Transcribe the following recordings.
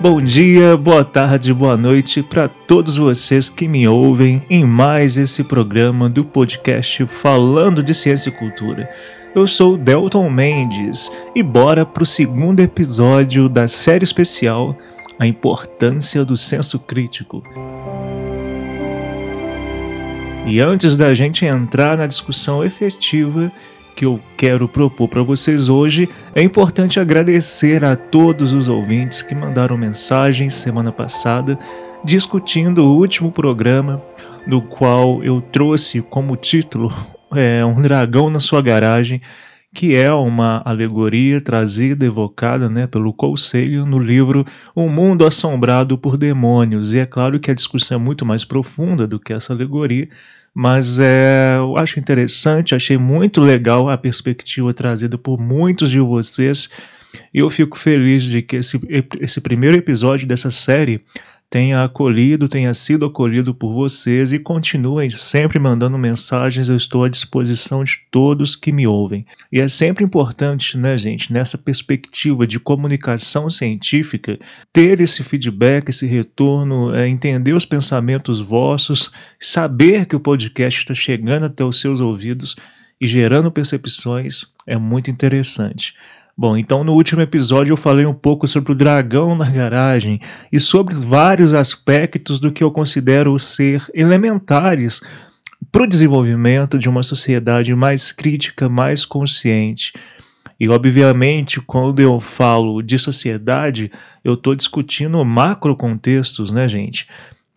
Bom dia, boa tarde, boa noite para todos vocês que me ouvem em mais esse programa do podcast Falando de Ciência e Cultura. Eu sou Delton Mendes e bora pro segundo episódio da série especial A Importância do Senso Crítico. E antes da gente entrar na discussão efetiva que eu quero propor para vocês hoje, é importante agradecer a todos os ouvintes que mandaram mensagens semana passada discutindo o último programa, no qual eu trouxe como título é, Um Dragão na Sua Garagem, que é uma alegoria trazida, evocada né, pelo Conselho no livro O Mundo Assombrado por Demônios. E é claro que a discussão é muito mais profunda do que essa alegoria, mas é, eu acho interessante, achei muito legal a perspectiva trazida por muitos de vocês. E eu fico feliz de que esse, esse primeiro episódio dessa série tenha acolhido, tenha sido acolhido por vocês e continuem sempre mandando mensagens. Eu estou à disposição de todos que me ouvem. E é sempre importante, né, gente, nessa perspectiva de comunicação científica, ter esse feedback, esse retorno, é, entender os pensamentos vossos, saber que o podcast está chegando até os seus ouvidos e gerando percepções é muito interessante. Bom, então no último episódio eu falei um pouco sobre o dragão na garagem e sobre vários aspectos do que eu considero ser elementares para o desenvolvimento de uma sociedade mais crítica, mais consciente. E, obviamente, quando eu falo de sociedade, eu estou discutindo macro contextos, né, gente?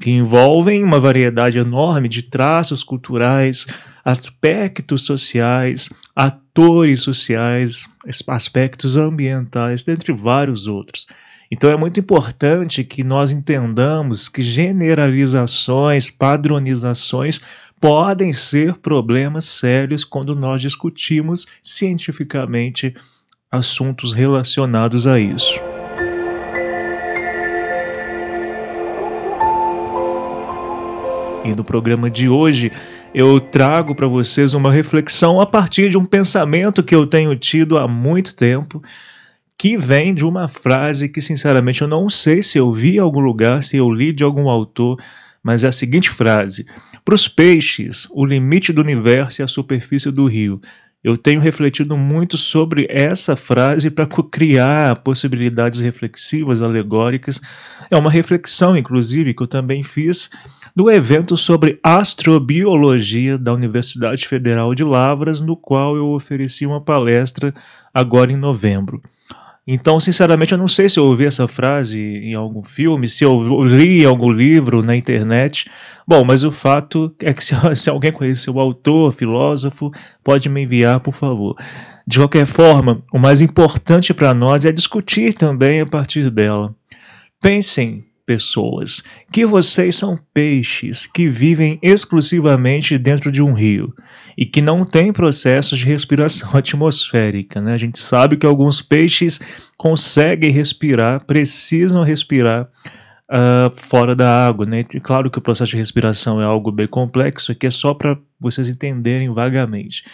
Que envolvem uma variedade enorme de traços culturais, aspectos sociais, atores sociais, aspectos ambientais, dentre vários outros. Então é muito importante que nós entendamos que generalizações, padronizações podem ser problemas sérios quando nós discutimos cientificamente assuntos relacionados a isso. E no programa de hoje eu trago para vocês uma reflexão a partir de um pensamento que eu tenho tido há muito tempo, que vem de uma frase que, sinceramente, eu não sei se eu vi em algum lugar, se eu li de algum autor, mas é a seguinte frase: Para os peixes, o limite do universo é a superfície do rio. Eu tenho refletido muito sobre essa frase para criar possibilidades reflexivas, alegóricas. É uma reflexão, inclusive, que eu também fiz do evento sobre astrobiologia da Universidade Federal de Lavras, no qual eu ofereci uma palestra agora em novembro. Então, sinceramente, eu não sei se eu ouvi essa frase em algum filme, se eu li em algum livro na internet. Bom, mas o fato é que se, se alguém conhecer o autor, filósofo, pode me enviar, por favor. De qualquer forma, o mais importante para nós é discutir também a partir dela. Pensem pessoas, que vocês são peixes que vivem exclusivamente dentro de um rio e que não têm processos de respiração atmosférica. Né? A gente sabe que alguns peixes conseguem respirar, precisam respirar uh, fora da água. Né? E claro que o processo de respiração é algo bem complexo, aqui é só para vocês entenderem vagamente.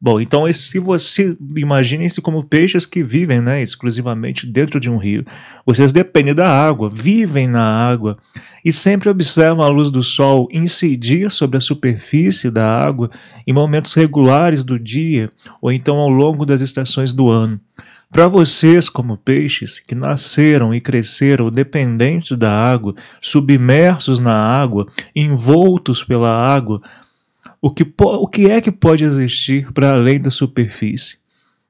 Bom, então se você imaginem-se como peixes que vivem né, exclusivamente dentro de um rio. Vocês dependem da água, vivem na água e sempre observam a luz do sol incidir sobre a superfície da água em momentos regulares do dia ou então ao longo das estações do ano. Para vocês, como peixes que nasceram e cresceram dependentes da água, submersos na água, envoltos pela água, o que, o que é que pode existir para além da superfície?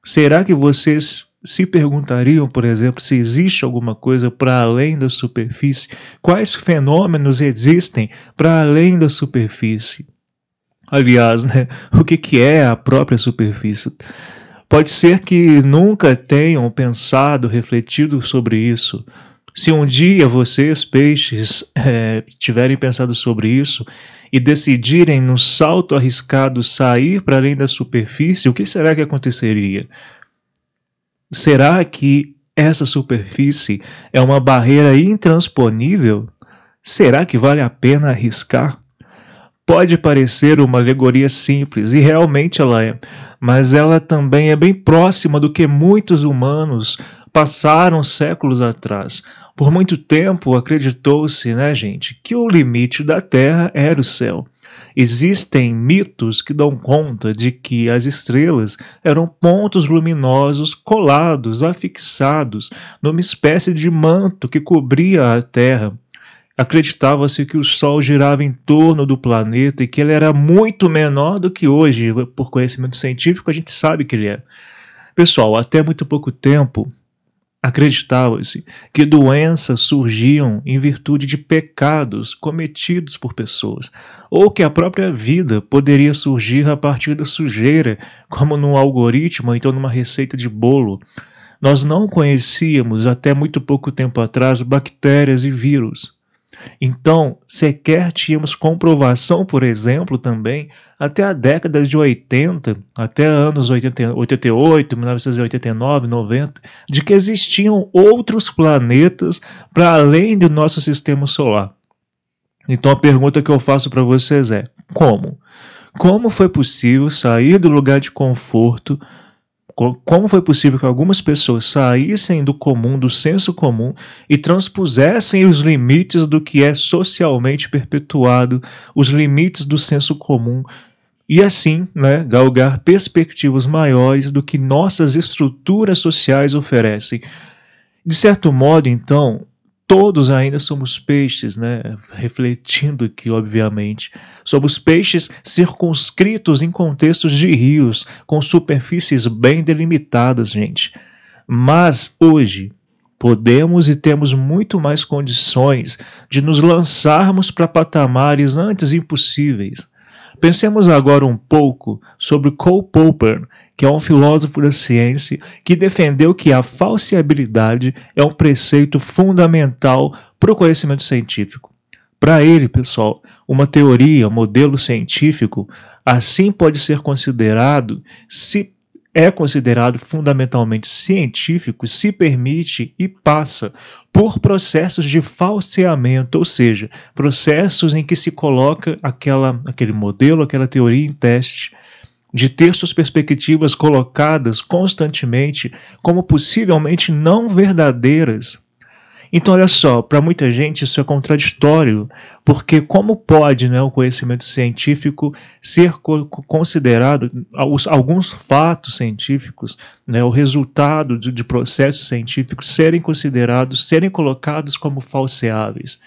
Será que vocês se perguntariam, por exemplo, se existe alguma coisa para além da superfície? Quais fenômenos existem para além da superfície? Aliás, né, o que, que é a própria superfície? Pode ser que nunca tenham pensado, refletido sobre isso. Se um dia vocês, peixes, é, tiverem pensado sobre isso e decidirem no salto arriscado sair para além da superfície, o que será que aconteceria? Será que essa superfície é uma barreira intransponível? Será que vale a pena arriscar? Pode parecer uma alegoria simples, e realmente ela é, mas ela também é bem próxima do que muitos humanos passaram séculos atrás. Por muito tempo acreditou-se, né, gente, que o limite da Terra era o céu. Existem mitos que dão conta de que as estrelas eram pontos luminosos colados, afixados numa espécie de manto que cobria a Terra. Acreditava-se que o Sol girava em torno do planeta e que ele era muito menor do que hoje. Por conhecimento científico, a gente sabe que ele é. Pessoal, até muito pouco tempo, acreditava-se que doenças surgiam em virtude de pecados cometidos por pessoas, ou que a própria vida poderia surgir a partir da sujeira, como num algoritmo ou então numa receita de bolo. Nós não conhecíamos até muito pouco tempo atrás bactérias e vírus. Então, sequer tínhamos comprovação, por exemplo, também, até a década de 80, até anos 80, 88, 1989, 90, de que existiam outros planetas para além do nosso sistema solar. Então a pergunta que eu faço para vocês é: como? Como foi possível sair do lugar de conforto como foi possível que algumas pessoas saíssem do comum, do senso comum, e transpusessem os limites do que é socialmente perpetuado, os limites do senso comum, e assim né, galgar perspectivas maiores do que nossas estruturas sociais oferecem? De certo modo, então, todos ainda somos peixes, né? Refletindo aqui, obviamente. Somos peixes circunscritos em contextos de rios, com superfícies bem delimitadas, gente. Mas hoje podemos e temos muito mais condições de nos lançarmos para patamares antes impossíveis. Pensemos agora um pouco sobre Cole Popper, que é um filósofo da ciência que defendeu que a falseabilidade é um preceito fundamental para o conhecimento científico. Para ele, pessoal, uma teoria, um modelo científico, assim pode ser considerado se é considerado fundamentalmente científico se permite e passa por processos de falseamento, ou seja, processos em que se coloca aquela, aquele modelo, aquela teoria em teste, de ter suas perspectivas colocadas constantemente como possivelmente não verdadeiras então, olha só, para muita gente isso é contraditório, porque como pode né, o conhecimento científico ser considerado, alguns fatos científicos, né, o resultado de, de processos científicos serem considerados, serem colocados como falseáveis?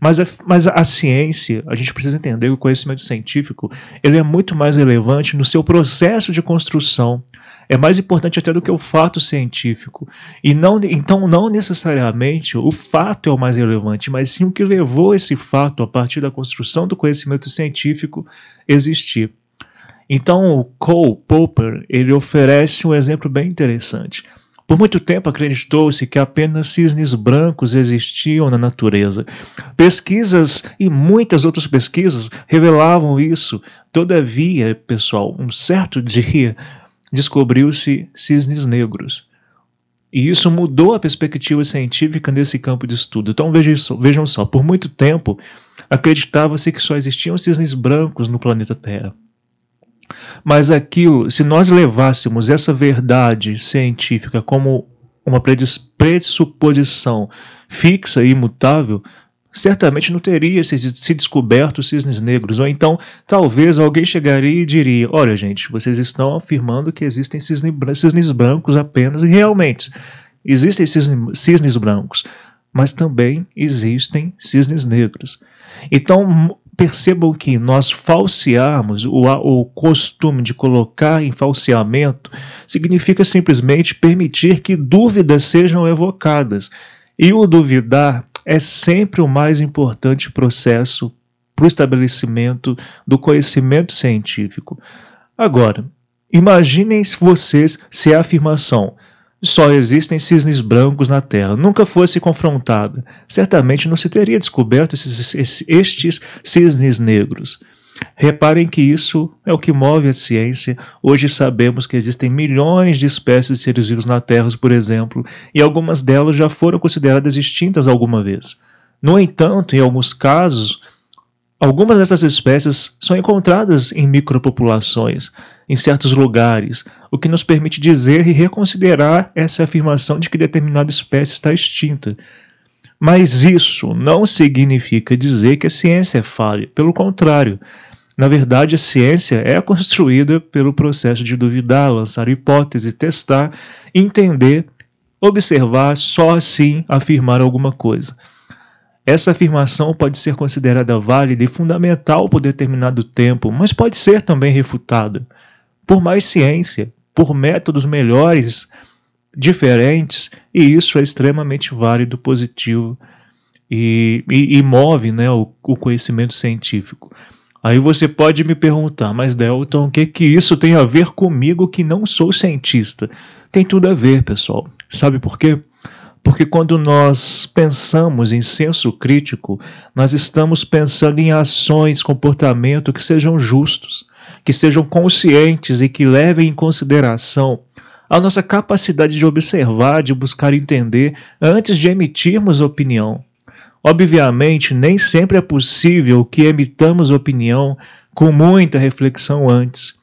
Mas a, mas a ciência, a gente precisa entender que o conhecimento científico ele é muito mais relevante no seu processo de construção. É mais importante até do que o fato científico. E não, então, não necessariamente o fato é o mais relevante, mas sim o que levou esse fato, a partir da construção do conhecimento científico, existir. Então, o Cole Popper ele oferece um exemplo bem interessante. Por muito tempo acreditou-se que apenas cisnes brancos existiam na natureza. Pesquisas e muitas outras pesquisas revelavam isso. Todavia, pessoal, um certo dia descobriu-se cisnes negros. E isso mudou a perspectiva científica nesse campo de estudo. Então vejam só, por muito tempo acreditava-se que só existiam cisnes brancos no planeta Terra. Mas aquilo, se nós levássemos essa verdade científica como uma pressuposição fixa e imutável, certamente não teria se, se descoberto cisnes negros. Ou então, talvez alguém chegaria e diria: Olha, gente, vocês estão afirmando que existem cisne, cisnes brancos apenas, e realmente existem cisne, cisnes brancos, mas também existem cisnes negros. Então, percebam que nós falsearmos, o, o costume de colocar em falseamento, significa simplesmente permitir que dúvidas sejam evocadas. E o duvidar é sempre o mais importante processo para o estabelecimento do conhecimento científico. Agora, imaginem vocês se a afirmação só existem cisnes brancos na Terra nunca fosse confrontada, certamente não se teria descoberto esses, esses, estes cisnes negros. Reparem que isso é o que move a ciência. Hoje sabemos que existem milhões de espécies de seres vivos na Terra, por exemplo, e algumas delas já foram consideradas extintas alguma vez. No entanto, em alguns casos, algumas dessas espécies são encontradas em micropopulações em certos lugares, o que nos permite dizer e reconsiderar essa afirmação de que determinada espécie está extinta. Mas isso não significa dizer que a ciência é falha, pelo contrário. Na verdade, a ciência é construída pelo processo de duvidar, lançar hipótese, testar, entender, observar, só assim afirmar alguma coisa. Essa afirmação pode ser considerada válida e fundamental por determinado tempo, mas pode ser também refutada por mais ciência, por métodos melhores, diferentes, e isso é extremamente válido, positivo e, e, e move né, o, o, conhecimento científico. Aí você pode me perguntar, mas Delton, o que, que isso tem a ver comigo que não sou cientista? Tem tudo a ver, pessoal. Sabe por quê? Porque quando nós pensamos em senso crítico, nós estamos pensando em ações, comportamento que sejam justos, que sejam conscientes e que levem em consideração a nossa capacidade de observar, de buscar entender antes de emitirmos opinião. Obviamente, nem sempre é possível que emitamos opinião com muita reflexão antes.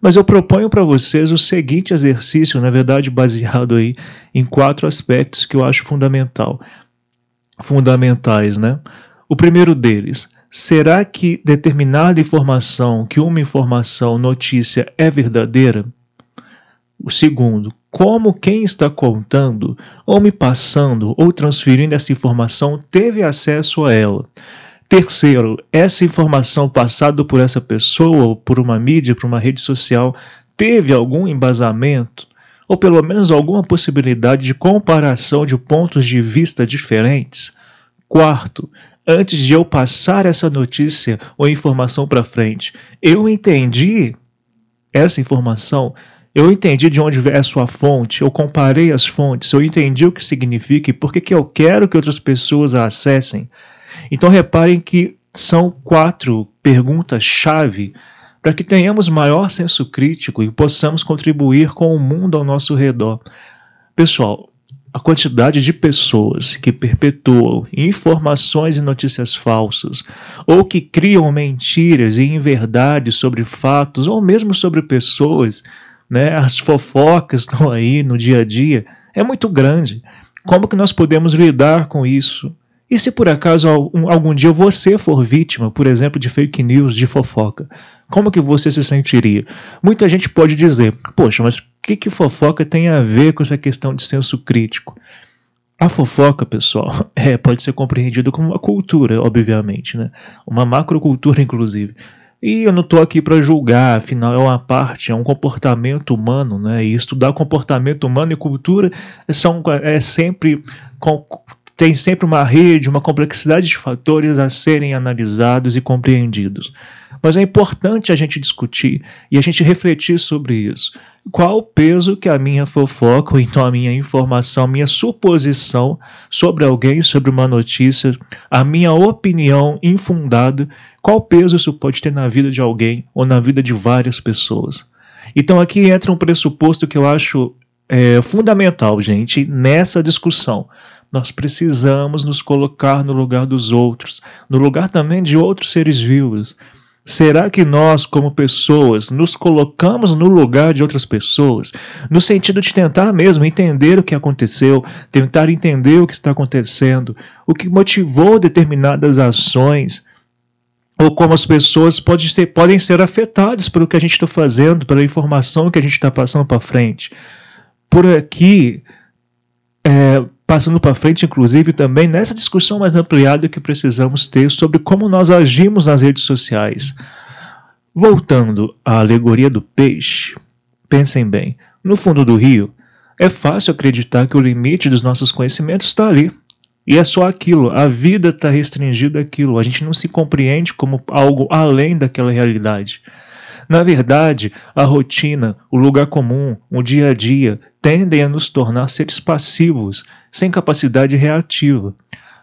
Mas eu proponho para vocês o seguinte exercício, na verdade baseado aí em quatro aspectos que eu acho fundamental, fundamentais, né? O primeiro deles, será que determinada informação, que uma informação, notícia é verdadeira? O segundo, como quem está contando, ou me passando, ou transferindo essa informação teve acesso a ela. Terceiro, essa informação passada por essa pessoa, ou por uma mídia, por uma rede social, teve algum embasamento, ou pelo menos alguma possibilidade de comparação de pontos de vista diferentes? Quarto, antes de eu passar essa notícia ou informação para frente, eu entendi essa informação, eu entendi de onde é a sua fonte, eu comparei as fontes, eu entendi o que significa e por que, que eu quero que outras pessoas a acessem. Então reparem que são quatro perguntas-chave para que tenhamos maior senso crítico e possamos contribuir com o mundo ao nosso redor. Pessoal, a quantidade de pessoas que perpetuam informações e notícias falsas, ou que criam mentiras e inverdades sobre fatos, ou mesmo sobre pessoas, né, as fofocas estão aí no dia a dia, é muito grande. Como que nós podemos lidar com isso? E se por acaso algum dia você for vítima, por exemplo, de fake news, de fofoca, como que você se sentiria? Muita gente pode dizer, poxa, mas o que, que fofoca tem a ver com essa questão de senso crítico? A fofoca, pessoal, é, pode ser compreendida como uma cultura, obviamente, né? Uma macrocultura, inclusive. E eu não estou aqui para julgar, afinal é uma parte, é um comportamento humano, né? E estudar comportamento humano e cultura são, é sempre com, tem sempre uma rede, uma complexidade de fatores a serem analisados e compreendidos. Mas é importante a gente discutir e a gente refletir sobre isso. Qual o peso que a minha fofoca, ou então a minha informação, a minha suposição sobre alguém, sobre uma notícia, a minha opinião infundada, qual peso isso pode ter na vida de alguém ou na vida de várias pessoas? Então aqui entra um pressuposto que eu acho é, fundamental, gente, nessa discussão. Nós precisamos nos colocar no lugar dos outros, no lugar também de outros seres vivos. Será que nós, como pessoas, nos colocamos no lugar de outras pessoas, no sentido de tentar mesmo entender o que aconteceu, tentar entender o que está acontecendo, o que motivou determinadas ações, ou como as pessoas podem ser, podem ser afetadas pelo que a gente está fazendo, pela informação que a gente está passando para frente? Por aqui, é, passando para frente, inclusive, também nessa discussão mais ampliada que precisamos ter sobre como nós agimos nas redes sociais. Voltando à alegoria do peixe, pensem bem: no fundo do rio, é fácil acreditar que o limite dos nossos conhecimentos está ali. E é só aquilo, a vida está restringida àquilo, a gente não se compreende como algo além daquela realidade. Na verdade, a rotina, o lugar comum, o dia a dia tendem a nos tornar seres passivos, sem capacidade reativa.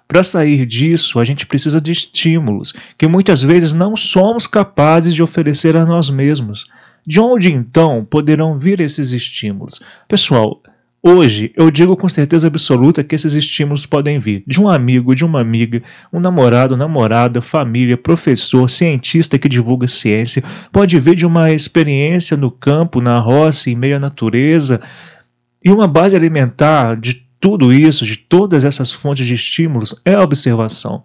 Para sair disso, a gente precisa de estímulos que muitas vezes não somos capazes de oferecer a nós mesmos. De onde então poderão vir esses estímulos? Pessoal, Hoje, eu digo com certeza absoluta que esses estímulos podem vir de um amigo, de uma amiga, um namorado, namorada, família, professor, cientista que divulga ciência, pode vir de uma experiência no campo, na roça, em meio à natureza. E uma base alimentar de tudo isso, de todas essas fontes de estímulos, é a observação.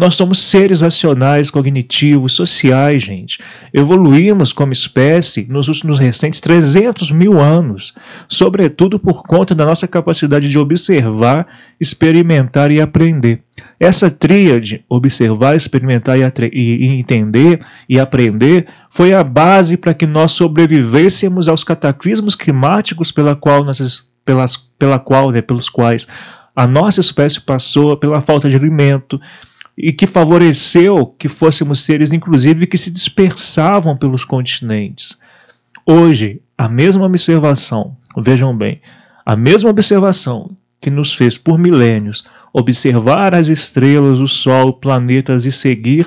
Nós somos seres racionais, cognitivos, sociais, gente. Evoluímos como espécie nos últimos recentes 300 mil anos, sobretudo por conta da nossa capacidade de observar, experimentar e aprender. Essa tríade, observar, experimentar e, e, entender e aprender, foi a base para que nós sobrevivêssemos aos cataclismos climáticos pela qual nós, pelas, pela qual, né, pelos quais a nossa espécie passou pela falta de alimento, e que favoreceu que fôssemos seres, inclusive, que se dispersavam pelos continentes. Hoje, a mesma observação, vejam bem, a mesma observação que nos fez por milênios observar as estrelas, o Sol, planetas e seguir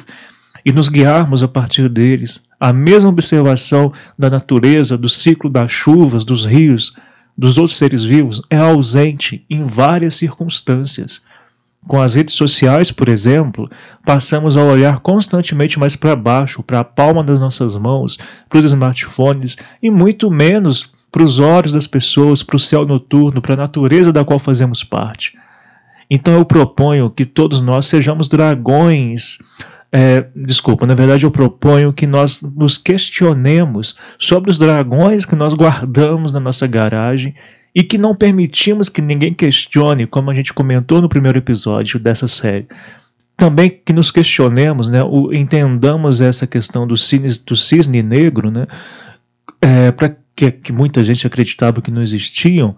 e nos guiarmos a partir deles, a mesma observação da natureza, do ciclo das chuvas, dos rios, dos outros seres vivos, é ausente em várias circunstâncias. Com as redes sociais, por exemplo, passamos a olhar constantemente mais para baixo, para a palma das nossas mãos, para os smartphones e muito menos para os olhos das pessoas, para o céu noturno, para a natureza da qual fazemos parte. Então eu proponho que todos nós sejamos dragões. É, desculpa, na verdade eu proponho que nós nos questionemos sobre os dragões que nós guardamos na nossa garagem e que não permitimos que ninguém questione, como a gente comentou no primeiro episódio dessa série. Também que nos questionemos, né, o, entendamos essa questão do cisne, do cisne negro, né, é, para que, que muita gente acreditava que não existiam,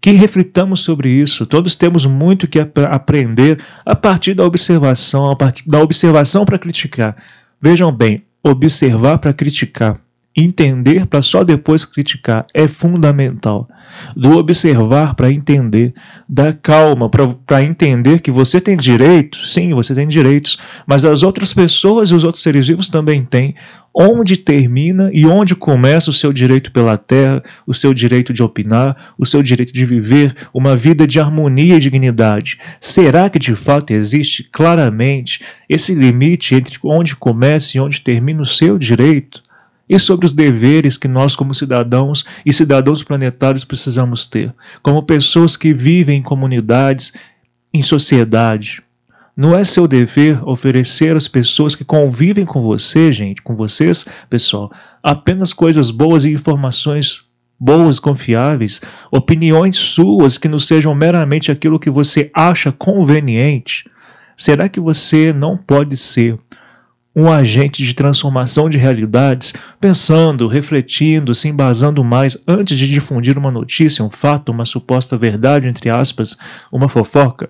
que reflitamos sobre isso. Todos temos muito que ap aprender a partir da observação, a partir da observação para criticar. Vejam bem, observar para criticar Entender para só depois criticar é fundamental. Do observar para entender, da calma para entender que você tem direitos, sim, você tem direitos, mas as outras pessoas e os outros seres vivos também têm. Onde termina e onde começa o seu direito pela terra, o seu direito de opinar, o seu direito de viver uma vida de harmonia e dignidade? Será que de fato existe claramente esse limite entre onde começa e onde termina o seu direito? E sobre os deveres que nós, como cidadãos e cidadãos planetários, precisamos ter, como pessoas que vivem em comunidades, em sociedade. Não é seu dever oferecer às pessoas que convivem com você, gente, com vocês, pessoal, apenas coisas boas e informações boas, confiáveis, opiniões suas que não sejam meramente aquilo que você acha conveniente. Será que você não pode ser um agente de transformação de realidades, pensando, refletindo, se embasando mais antes de difundir uma notícia, um fato, uma suposta verdade, entre aspas, uma fofoca.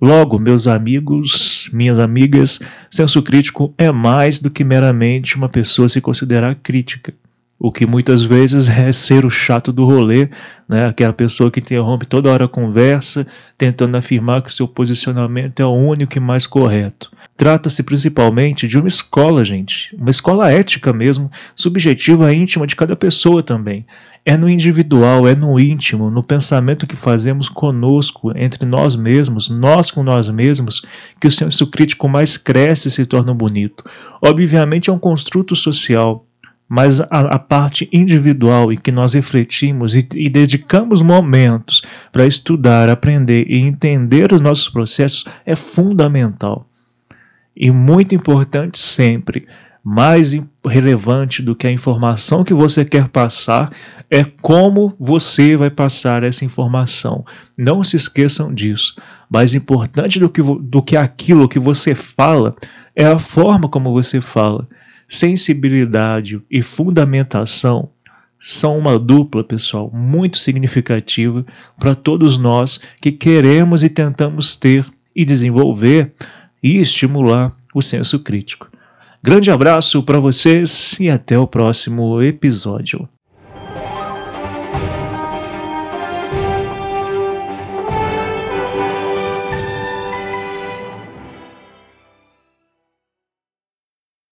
Logo, meus amigos, minhas amigas, senso crítico é mais do que meramente uma pessoa se considerar crítica. O que muitas vezes é ser o chato do rolê, né? aquela pessoa que interrompe toda hora a conversa, tentando afirmar que seu posicionamento é o único e mais correto. Trata-se principalmente de uma escola, gente, uma escola ética mesmo, subjetiva e íntima de cada pessoa também. É no individual, é no íntimo, no pensamento que fazemos conosco, entre nós mesmos, nós com nós mesmos, que o senso crítico mais cresce e se torna bonito. Obviamente é um construto social, mas a, a, parte individual em que nós refletimos e, e dedicamos momentos para estudar, aprender e entender os nossos processos é fundamental. E muito importante sempre, mais relevante do que a informação que você quer passar é como você vai passar essa informação. Não se esqueçam disso. Mais importante do que, do que aquilo que você fala é a forma como você fala sensibilidade e fundamentação são uma dupla, pessoal, muito significativa para todos nós que queremos e tentamos ter e desenvolver e estimular o senso crítico. Grande abraço para vocês e até o próximo episódio.